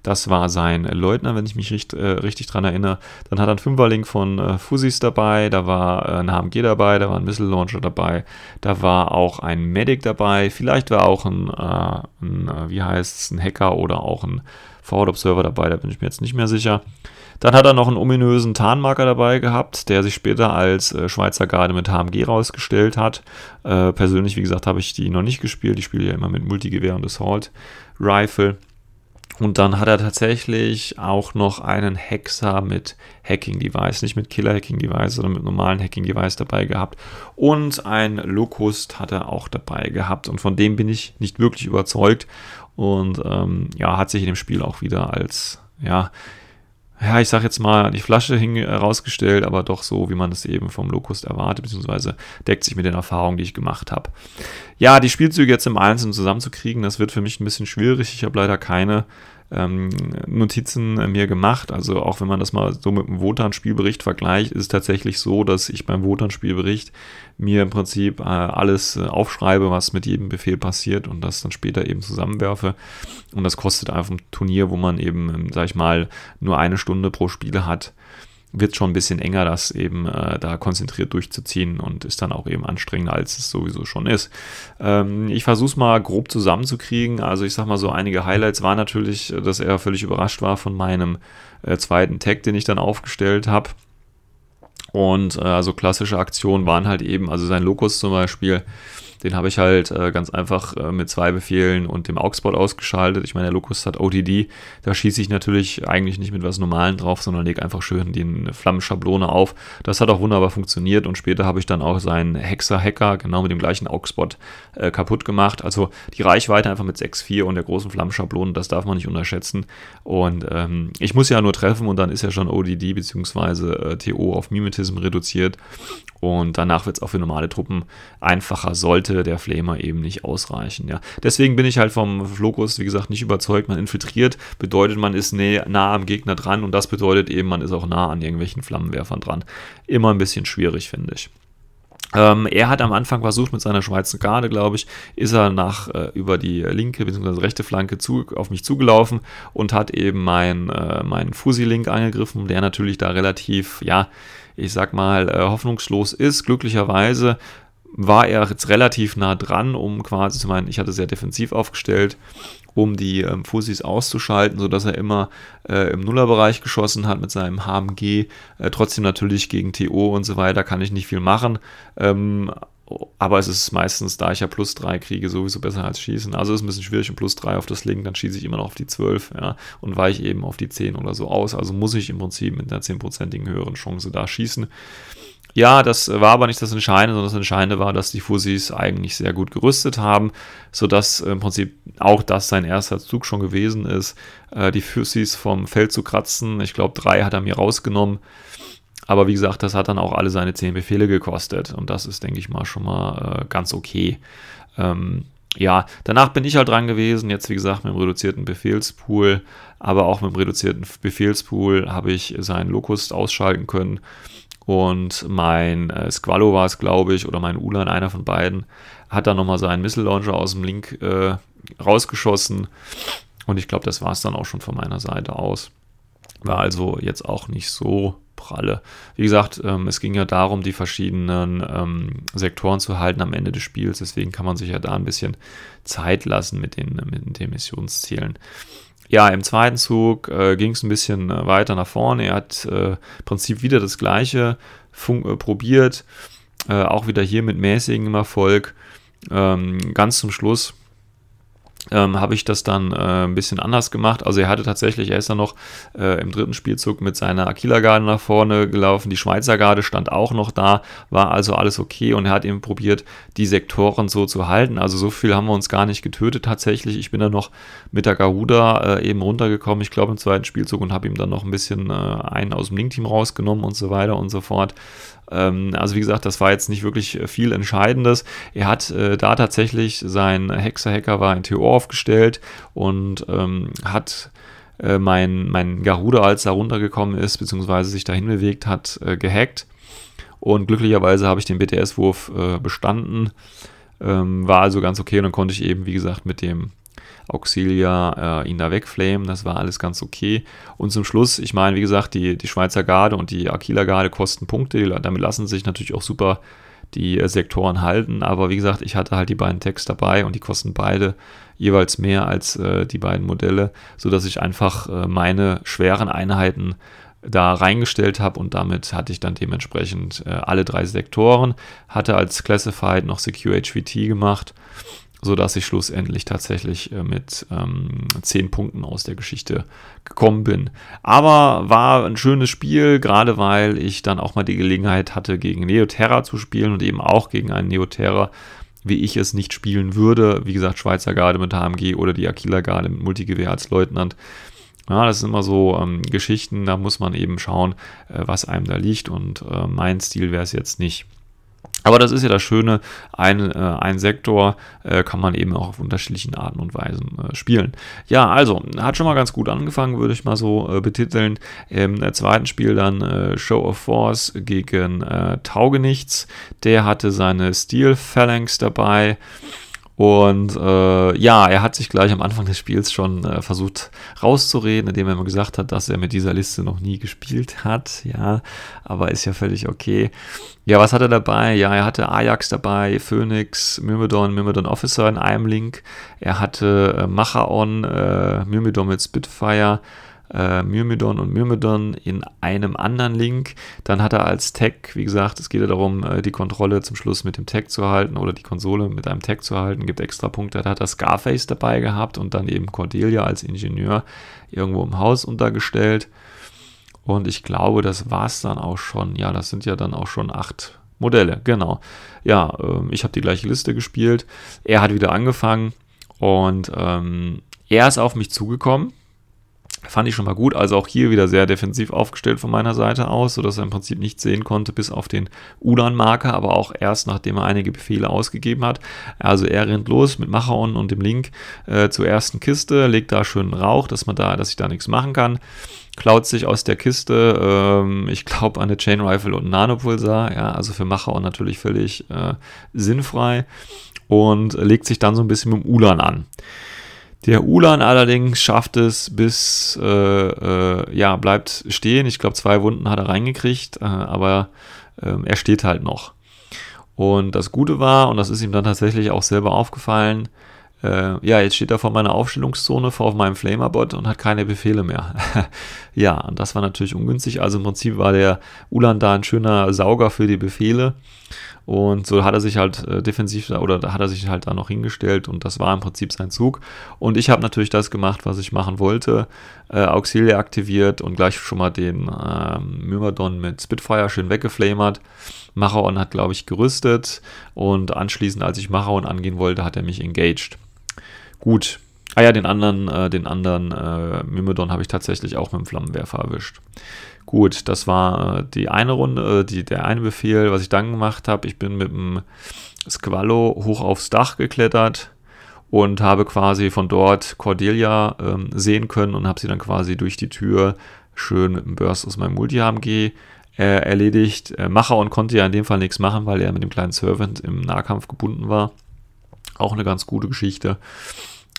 A: Das war sein Leutner, wenn ich mich richt, äh, richtig dran erinnere. Dann hat er einen Fünferling von äh, Fusis dabei, da war äh, ein HMG dabei, da war ein Missile Launcher dabei, da war auch ein Medic dabei, vielleicht war auch ein, äh, ein äh, wie heißt es, ein Hacker oder auch ein Forward Observer dabei, da bin ich mir jetzt nicht mehr sicher. Dann hat er noch einen ominösen Tarnmarker dabei gehabt, der sich später als äh, Schweizer Garde mit HMG rausgestellt hat. Äh, persönlich, wie gesagt, habe ich die noch nicht gespielt. Ich spiele ja immer mit Multigewehr und Assault Rifle. Und dann hat er tatsächlich auch noch einen Hexer mit Hacking-Device, nicht mit Killer-Hacking-Device, sondern mit normalen Hacking-Device dabei gehabt. Und ein Locust hat er auch dabei gehabt. Und von dem bin ich nicht wirklich überzeugt. Und ähm, ja, hat sich in dem Spiel auch wieder als, ja, ja, ich sag jetzt mal, die Flasche hing herausgestellt, aber doch so, wie man es eben vom Locust erwartet, beziehungsweise deckt sich mit den Erfahrungen, die ich gemacht habe. Ja, die Spielzüge jetzt im Einzelnen zusammenzukriegen, das wird für mich ein bisschen schwierig. Ich habe leider keine ähm, Notizen äh, mir gemacht. Also auch wenn man das mal so mit dem Wotan-Spielbericht vergleicht, ist es tatsächlich so, dass ich beim Wotan-Spielbericht mir im Prinzip äh, alles äh, aufschreibe, was mit jedem Befehl passiert und das dann später eben zusammenwerfe. Und das kostet einfach ein Turnier, wo man eben, ähm, sag ich mal, nur eine Stunde pro Spiel hat wird schon ein bisschen enger, das eben äh, da konzentriert durchzuziehen und ist dann auch eben anstrengender, als es sowieso schon ist. Ähm, ich versuche es mal grob zusammenzukriegen. Also ich sag mal so, einige Highlights war natürlich, dass er völlig überrascht war von meinem äh, zweiten Tag, den ich dann aufgestellt habe. Und äh, also klassische Aktionen waren halt eben, also sein Lokus zum Beispiel, den habe ich halt äh, ganz einfach äh, mit zwei Befehlen und dem AUX-Bot ausgeschaltet. Ich meine, der Locust hat ODD. Da schieße ich natürlich eigentlich nicht mit was Normalen drauf, sondern lege einfach schön die Flammenschablone auf. Das hat auch wunderbar funktioniert und später habe ich dann auch seinen Hexer-Hacker genau mit dem gleichen AUX-Bot äh, kaputt gemacht. Also die Reichweite einfach mit 6,4 und der großen Flammenschablone, das darf man nicht unterschätzen. Und ähm, ich muss ja nur treffen und dann ist ja schon ODD bzw. TO auf Mimetism reduziert. Und danach wird es auch für normale Truppen einfacher, sollte der Flamer eben nicht ausreichen. Ja. Deswegen bin ich halt vom Flokus, wie gesagt, nicht überzeugt. Man infiltriert, bedeutet, man ist nah am Gegner dran und das bedeutet eben, man ist auch nah an irgendwelchen Flammenwerfern dran. Immer ein bisschen schwierig, finde ich. Ähm, er hat am Anfang versucht, mit seiner Schweizer Garde, glaube ich, ist er nach äh, über die linke bzw. rechte Flanke zu, auf mich zugelaufen und hat eben meinen äh, mein Fusi-Link angegriffen, der natürlich da relativ, ja, ich sag mal, äh, hoffnungslos ist. Glücklicherweise war er jetzt relativ nah dran, um quasi zu meinen, ich hatte sehr defensiv aufgestellt, um die ähm, Fussis auszuschalten, sodass er immer äh, im Nullerbereich geschossen hat mit seinem HMG. Äh, trotzdem natürlich gegen TO und so weiter kann ich nicht viel machen. Ähm, aber es ist meistens, da ich ja plus 3 kriege, sowieso besser als schießen. Also ist ein bisschen schwierig, und plus 3 auf das Link, dann schieße ich immer noch auf die 12 ja, und weiche eben auf die 10 oder so aus. Also muss ich im Prinzip mit einer 10%igen höheren Chance da schießen. Ja, das war aber nicht das Entscheidende, sondern das Entscheidende war, dass die Fussis eigentlich sehr gut gerüstet haben, sodass im Prinzip auch das sein erster Zug schon gewesen ist, äh, die Fussis vom Feld zu kratzen. Ich glaube, drei hat er mir rausgenommen. Aber wie gesagt, das hat dann auch alle seine zehn Befehle gekostet. Und das ist, denke ich mal, schon mal äh, ganz okay. Ähm, ja, danach bin ich halt dran gewesen. Jetzt, wie gesagt, mit dem reduzierten Befehlspool, aber auch mit dem reduzierten Befehlspool habe ich seinen Locust ausschalten können. Und mein äh, Squallow war es, glaube ich, oder mein Ulan, einer von beiden, hat dann nochmal seinen Missile Launcher aus dem Link äh, rausgeschossen. Und ich glaube, das war es dann auch schon von meiner Seite aus. War also jetzt auch nicht so pralle. Wie gesagt, ähm, es ging ja darum, die verschiedenen ähm, Sektoren zu halten am Ende des Spiels. Deswegen kann man sich ja da ein bisschen Zeit lassen mit den, mit den Missionszielen. Ja, im zweiten Zug äh, ging es ein bisschen äh, weiter nach vorne. Er hat äh, im Prinzip wieder das gleiche äh, probiert. Äh, auch wieder hier mit mäßigem Erfolg. Ähm, ganz zum Schluss ähm, habe ich das dann äh, ein bisschen anders gemacht. Also er hatte tatsächlich, er ist dann noch äh, im dritten Spielzug mit seiner Aquila-Garde nach vorne gelaufen. Die Schweizer Garde stand auch noch da, war also alles okay und er hat eben probiert, die Sektoren so zu halten. Also so viel haben wir uns gar nicht getötet tatsächlich. Ich bin dann noch mit der Garuda äh, eben runtergekommen, ich glaube im zweiten Spielzug und habe ihm dann noch ein bisschen äh, einen aus dem Link-Team rausgenommen und so weiter und so fort. Ähm, also wie gesagt, das war jetzt nicht wirklich viel Entscheidendes. Er hat äh, da tatsächlich sein Hexer-Hacker war in TO aufgestellt und ähm, hat äh, mein, mein Garuda, als er runtergekommen ist, beziehungsweise sich dahin bewegt hat, äh, gehackt. Und glücklicherweise habe ich den BTS-Wurf äh, bestanden. Ähm, war also ganz okay und dann konnte ich eben, wie gesagt, mit dem Auxilia äh, ihn da wegflamen. Das war alles ganz okay. Und zum Schluss, ich meine, wie gesagt, die, die Schweizer Garde und die Aquila Garde kosten Punkte. Damit lassen sich natürlich auch super die äh, Sektoren halten. Aber wie gesagt, ich hatte halt die beiden Tags dabei und die kosten beide jeweils mehr als äh, die beiden Modelle, sodass ich einfach äh, meine schweren Einheiten da reingestellt habe und damit hatte ich dann dementsprechend äh, alle drei Sektoren, hatte als Classified noch Secure HVT gemacht sodass ich schlussendlich tatsächlich äh, mit ähm, 10 Punkten aus der Geschichte gekommen bin. Aber war ein schönes Spiel, gerade weil ich dann auch mal die Gelegenheit hatte, gegen Neoterra zu spielen und eben auch gegen einen Neoterra, wie ich es nicht spielen würde. Wie gesagt, Schweizer Garde mit HMG oder die Aquila Garde mit Multigewehr als Leutnant. Ja, das sind immer so ähm, Geschichten, da muss man eben schauen, äh, was einem da liegt und äh, mein Stil wäre es jetzt nicht. Aber das ist ja das Schöne, ein, äh, ein Sektor äh, kann man eben auch auf unterschiedlichen Arten und Weisen äh, spielen. Ja, also, hat schon mal ganz gut angefangen, würde ich mal so äh, betiteln. Im äh, zweiten Spiel dann äh, Show of Force gegen Taugenichts. Der hatte seine Steel Phalanx dabei. Und äh, ja, er hat sich gleich am Anfang des Spiels schon äh, versucht rauszureden, indem er immer gesagt hat, dass er mit dieser Liste noch nie gespielt hat. Ja, aber ist ja völlig okay. Ja, was hat er dabei? Ja, er hatte Ajax dabei, Phoenix, Myrmidon, Myrmidon Officer in einem Link. Er hatte äh, Machaon, äh, Myrmidon mit Spitfire äh, Myrmidon und Myrmidon in einem anderen Link. Dann hat er als Tag, wie gesagt, es geht ja darum, äh, die Kontrolle zum Schluss mit dem Tag zu halten oder die Konsole mit einem Tag zu halten, gibt extra Punkte. Da hat er Scarface dabei gehabt und dann eben Cordelia als Ingenieur irgendwo im Haus untergestellt. Und ich glaube, das war es dann auch schon. Ja, das sind ja dann auch schon acht Modelle, genau. Ja, äh, ich habe die gleiche Liste gespielt. Er hat wieder angefangen und ähm, er ist auf mich zugekommen Fand ich schon mal gut. Also auch hier wieder sehr defensiv aufgestellt von meiner Seite aus, sodass er im Prinzip nichts sehen konnte, bis auf den Ulan-Marker, aber auch erst nachdem er einige Befehle ausgegeben hat. Also er rennt los mit Machaon und dem Link äh, zur ersten Kiste, legt da schön Rauch, dass man da, dass ich da nichts machen kann. Klaut sich aus der Kiste, ähm, ich glaube, eine Chain Rifle und Nanopulsar, ja, also für Machaon natürlich völlig äh, sinnfrei und legt sich dann so ein bisschen mit dem Ulan an. Der Ulan allerdings schafft es bis, äh, äh, ja, bleibt stehen. Ich glaube, zwei Wunden hat er reingekriegt, äh, aber ähm, er steht halt noch. Und das Gute war, und das ist ihm dann tatsächlich auch selber aufgefallen, äh, ja, jetzt steht er vor meiner Aufstellungszone, vor meinem Flamerbot und hat keine Befehle mehr. *laughs* ja, und das war natürlich ungünstig. Also im Prinzip war der Ulan da ein schöner Sauger für die Befehle. Und so hat er sich halt äh, defensiv oder hat er sich halt da noch hingestellt und das war im Prinzip sein Zug. Und ich habe natürlich das gemacht, was ich machen wollte. Äh, Auxilia aktiviert und gleich schon mal den ähm, Myrmidon mit Spitfire schön weggeflamert. Machaon hat, glaube ich, gerüstet und anschließend, als ich Machaon angehen wollte, hat er mich engaged. Gut. Ah ja, den anderen, äh, den anderen äh, Myrmidon habe ich tatsächlich auch mit dem Flammenwerfer erwischt. Gut, das war äh, die eine Runde, äh, die, der eine Befehl, was ich dann gemacht habe. Ich bin mit dem Squallo hoch aufs Dach geklettert und habe quasi von dort Cordelia ähm, sehen können und habe sie dann quasi durch die Tür schön mit dem Burst aus meinem Multi-HMG äh, erledigt. Äh, Macher und konnte ja in dem Fall nichts machen, weil er mit dem kleinen Servant im Nahkampf gebunden war. Auch eine ganz gute Geschichte.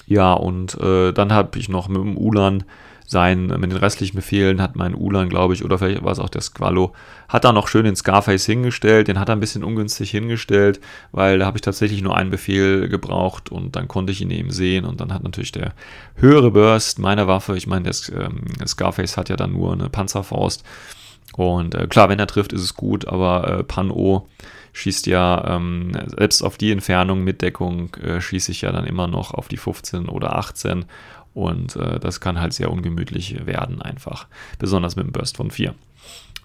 A: Ja, und äh, dann habe ich noch mit dem Ulan sein, mit den restlichen Befehlen hat mein Ulan, glaube ich, oder vielleicht war es auch der Squallo, hat da noch schön den Scarface hingestellt. Den hat er ein bisschen ungünstig hingestellt, weil da habe ich tatsächlich nur einen Befehl gebraucht und dann konnte ich ihn eben sehen. Und dann hat natürlich der höhere Burst meiner Waffe, ich meine, der ähm, Scarface hat ja dann nur eine Panzerfaust. Und äh, klar, wenn er trifft, ist es gut, aber äh, Pan-O schießt ja ähm, selbst auf die Entfernung mit Deckung, äh, schieße ich ja dann immer noch auf die 15 oder 18 und äh, das kann halt sehr ungemütlich werden einfach. Besonders mit einem Burst von 4.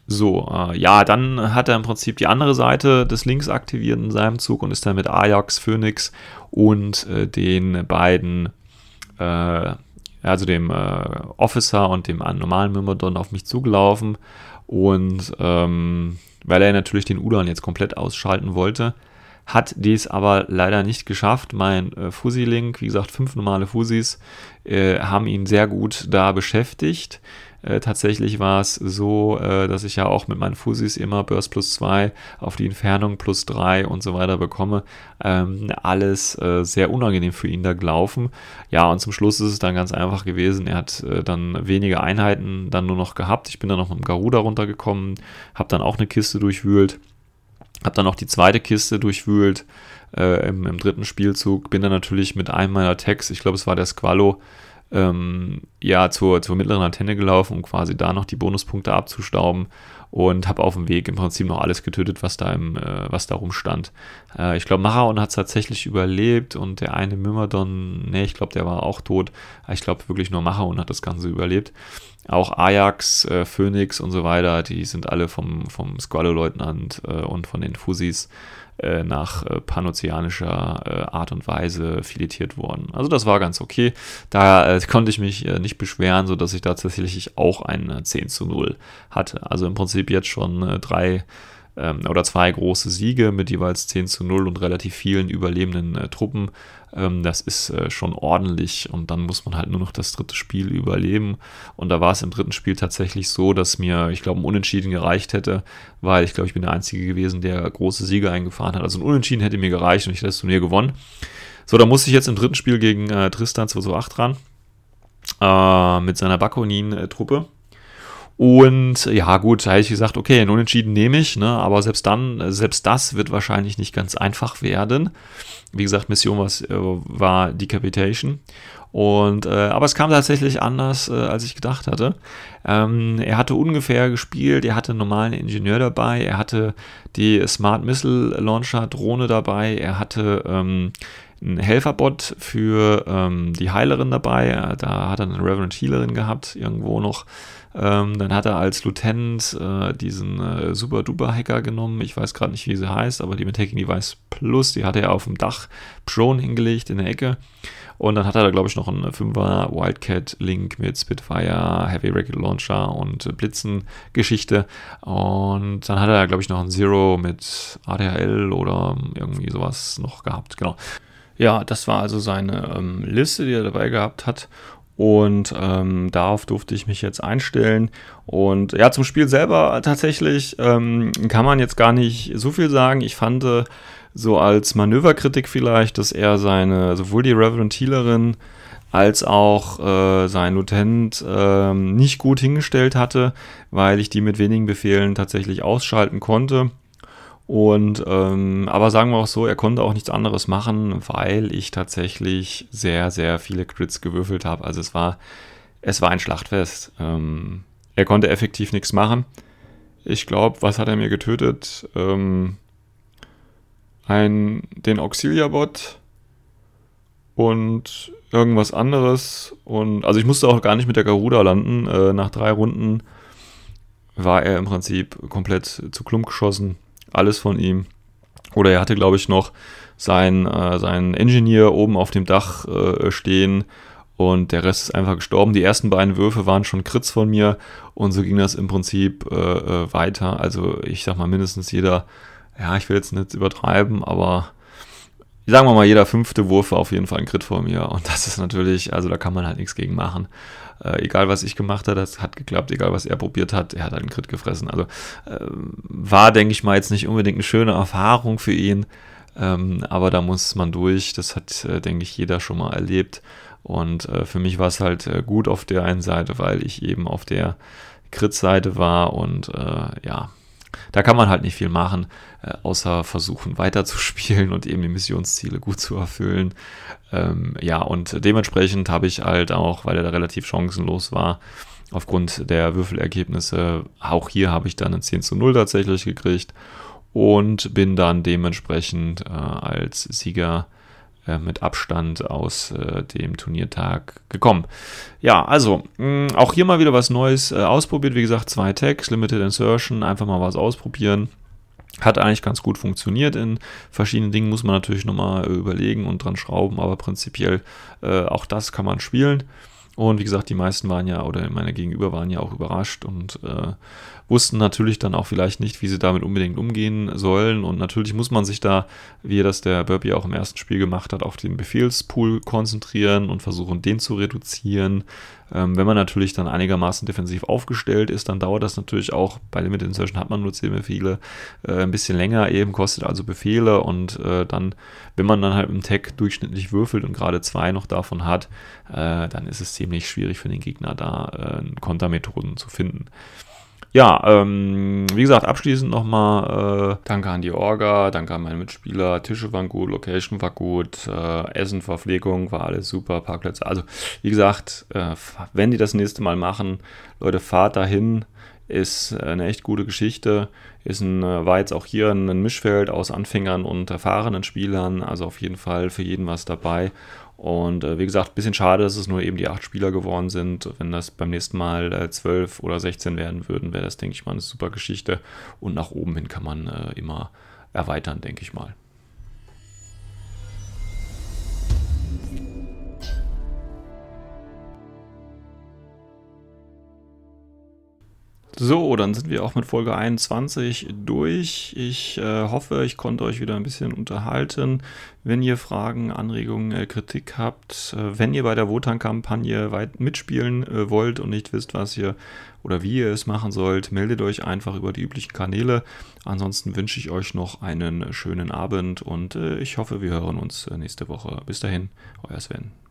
A: So, äh, ja, dann hat er im Prinzip die andere Seite des Links aktiviert in seinem Zug und ist dann mit Ajax, Phoenix und äh, den beiden, äh, also dem äh, Officer und dem normalen Myrmidon auf mich zugelaufen. Und ähm, weil er natürlich den Udan jetzt komplett ausschalten wollte, hat dies aber leider nicht geschafft. Mein äh, Fusi-Link, wie gesagt, fünf normale Fusis, äh, haben ihn sehr gut da beschäftigt. Äh, tatsächlich war es so, äh, dass ich ja auch mit meinen Fusis immer Burst plus 2 auf die Entfernung plus 3 und so weiter bekomme. Ähm, alles äh, sehr unangenehm für ihn da gelaufen. Ja, und zum Schluss ist es dann ganz einfach gewesen. Er hat äh, dann wenige Einheiten dann nur noch gehabt. Ich bin dann noch mit dem Garuda runtergekommen, habe dann auch eine Kiste durchwühlt. Habe dann auch die zweite Kiste durchwühlt äh, im, im, dritten Spielzug. Bin dann natürlich mit einem meiner Tags, ich glaube es war der Squallow, ähm, ja, zur, zur mittleren Antenne gelaufen, um quasi da noch die Bonuspunkte abzustauben und habe auf dem Weg im Prinzip noch alles getötet, was da, im, äh, was da rumstand. Äh, ich glaube, Maraon hat es tatsächlich überlebt und der eine Myrmidon, ne, ich glaube, der war auch tot. Ich glaube wirklich nur Maraon hat das Ganze überlebt. Auch Ajax, äh, Phoenix und so weiter, die sind alle vom, vom Squallow-Leutnant äh, und von den Fusis äh, nach äh, panozeanischer äh, Art und Weise filetiert worden. Also das war ganz okay. Da konnte ich mich nicht beschweren, sodass ich da tatsächlich auch ein 10 zu 0 hatte. Also im Prinzip jetzt schon drei ähm, oder zwei große Siege mit jeweils 10 zu 0 und relativ vielen überlebenden äh, Truppen. Ähm, das ist äh, schon ordentlich und dann muss man halt nur noch das dritte Spiel überleben. Und da war es im dritten Spiel tatsächlich so, dass mir, ich glaube, ein Unentschieden gereicht hätte, weil ich glaube, ich bin der Einzige gewesen, der große Siege eingefahren hat. Also ein Unentschieden hätte mir gereicht und ich hätte das Turnier gewonnen. So, da musste ich jetzt im dritten Spiel gegen äh, Tristan 228 ran. Äh, mit seiner Bakonin-Truppe. Und ja, gut, da hätte ich gesagt, okay, ein Unentschieden nehme ich, ne? aber selbst dann, selbst das wird wahrscheinlich nicht ganz einfach werden. Wie gesagt, Mission was, äh, war Decapitation. Und, äh, aber es kam tatsächlich anders, äh, als ich gedacht hatte. Ähm, er hatte ungefähr gespielt, er hatte einen normalen Ingenieur dabei, er hatte die Smart Missile Launcher Drohne dabei, er hatte ähm, einen Helferbot für ähm, die Heilerin dabei, da hat er eine Reverend Healerin gehabt, irgendwo noch. Ähm, dann hat er als Lieutenant äh, diesen äh, Super Duper Hacker genommen. Ich weiß gerade nicht, wie sie heißt, aber die mit Hacking Device Plus, die hat er auf dem Dach Prone hingelegt in der Ecke. Und dann hat er da, glaube ich, noch einen 5er Wildcat Link mit Spitfire, Heavy Rocket Launcher und Blitzen-Geschichte. Und dann hat er, glaube ich, noch einen Zero mit ADHL oder irgendwie sowas noch gehabt. Genau. Ja, das war also seine ähm, Liste, die er dabei gehabt hat. Und ähm, darauf durfte ich mich jetzt einstellen. Und ja, zum Spiel selber tatsächlich ähm, kann man jetzt gar nicht so viel sagen. Ich fand äh, so als Manöverkritik vielleicht, dass er seine, sowohl die Reverend Healerin als auch äh, sein Lieutenant äh, nicht gut hingestellt hatte, weil ich die mit wenigen Befehlen tatsächlich ausschalten konnte. Und ähm, aber sagen wir auch so, er konnte auch nichts anderes machen, weil ich tatsächlich sehr, sehr viele Crits gewürfelt habe. Also es war, es war ein Schlachtfest. Ähm, er konnte effektiv nichts machen. Ich glaube, was hat er mir getötet? Ähm, ein, den Auxilia-Bot und irgendwas anderes. Und also ich musste auch gar nicht mit der Garuda landen. Äh, nach drei Runden war er im Prinzip komplett zu Klump geschossen alles von ihm. Oder er hatte, glaube ich, noch seinen, äh, seinen Engineer oben auf dem Dach äh, stehen und der Rest ist einfach gestorben. Die ersten beiden Würfe waren schon Krits von mir und so ging das im Prinzip äh, äh weiter. Also ich sag mal mindestens jeder, ja, ich will jetzt nicht übertreiben, aber sagen wir mal, jeder fünfte Wurf war auf jeden Fall ein Crit von mir. Und das ist natürlich, also da kann man halt nichts gegen machen. Äh, egal, was ich gemacht habe, das hat geklappt. Egal, was er probiert hat, er hat halt einen Crit gefressen. Also äh, war, denke ich mal, jetzt nicht unbedingt eine schöne Erfahrung für ihn. Ähm, aber da muss man durch. Das hat, äh, denke ich, jeder schon mal erlebt. Und äh, für mich war es halt äh, gut auf der einen Seite, weil ich eben auf der Crit-Seite war und äh, ja, da kann man halt nicht viel machen, äh, außer versuchen weiterzuspielen und eben die Missionsziele gut zu erfüllen. Ähm, ja, und dementsprechend habe ich halt auch, weil er da relativ chancenlos war, aufgrund der Würfelergebnisse, auch hier habe ich dann ein 10 zu 0 tatsächlich gekriegt und bin dann dementsprechend äh, als Sieger äh, mit Abstand aus äh, dem Turniertag gekommen. Ja, also mh, auch hier mal wieder was Neues äh, ausprobiert. Wie gesagt, zwei Tags, Limited Insertion, einfach mal was ausprobieren. Hat eigentlich ganz gut funktioniert. In verschiedenen Dingen muss man natürlich nochmal überlegen und dran schrauben, aber prinzipiell äh, auch das kann man spielen. Und wie gesagt, die meisten waren ja, oder meine Gegenüber waren ja auch überrascht und äh, wussten natürlich dann auch vielleicht nicht, wie sie damit unbedingt umgehen sollen. Und natürlich muss man sich da, wie das der Burpee auch im ersten Spiel gemacht hat, auf den Befehlspool konzentrieren und versuchen, den zu reduzieren. Ähm, wenn man natürlich dann einigermaßen defensiv aufgestellt ist, dann dauert das natürlich auch, bei Limited Insertion hat man nur Zielbefehle, äh, ein bisschen länger eben, kostet also Befehle und äh, dann, wenn man dann halt im Tag durchschnittlich würfelt und gerade zwei noch davon hat, äh, dann ist es ziemlich schwierig für den Gegner da äh, Kontermethoden zu finden. Ja, ähm, wie gesagt, abschließend nochmal äh, Danke an die Orga, danke an meine Mitspieler. Tische waren gut, Location war gut, äh, Essen, Verpflegung war alles super, Parkplätze. Also, wie gesagt, äh, wenn die das nächste Mal machen, Leute, fahrt dahin. Ist eine echt gute Geschichte. Ist ein, äh, war jetzt auch hier ein Mischfeld aus Anfängern und erfahrenen Spielern. Also auf jeden Fall für jeden was dabei. Und äh, wie gesagt, ein bisschen schade, dass es nur eben die acht Spieler geworden sind. Wenn das beim nächsten Mal äh, zwölf oder 16 werden würden, wäre das, denke ich mal, eine super Geschichte. Und nach oben hin kann man äh, immer erweitern, denke ich mal. So, dann sind wir auch mit Folge 21 durch. Ich äh, hoffe, ich konnte euch wieder ein bisschen unterhalten. Wenn ihr Fragen, Anregungen, äh, Kritik habt, äh, wenn ihr bei der Wotan-Kampagne weit mitspielen äh, wollt und nicht wisst, was ihr oder wie ihr es machen sollt, meldet euch einfach über die üblichen Kanäle. Ansonsten wünsche ich euch noch einen schönen Abend und äh, ich hoffe, wir hören uns äh, nächste Woche. Bis dahin, euer Sven.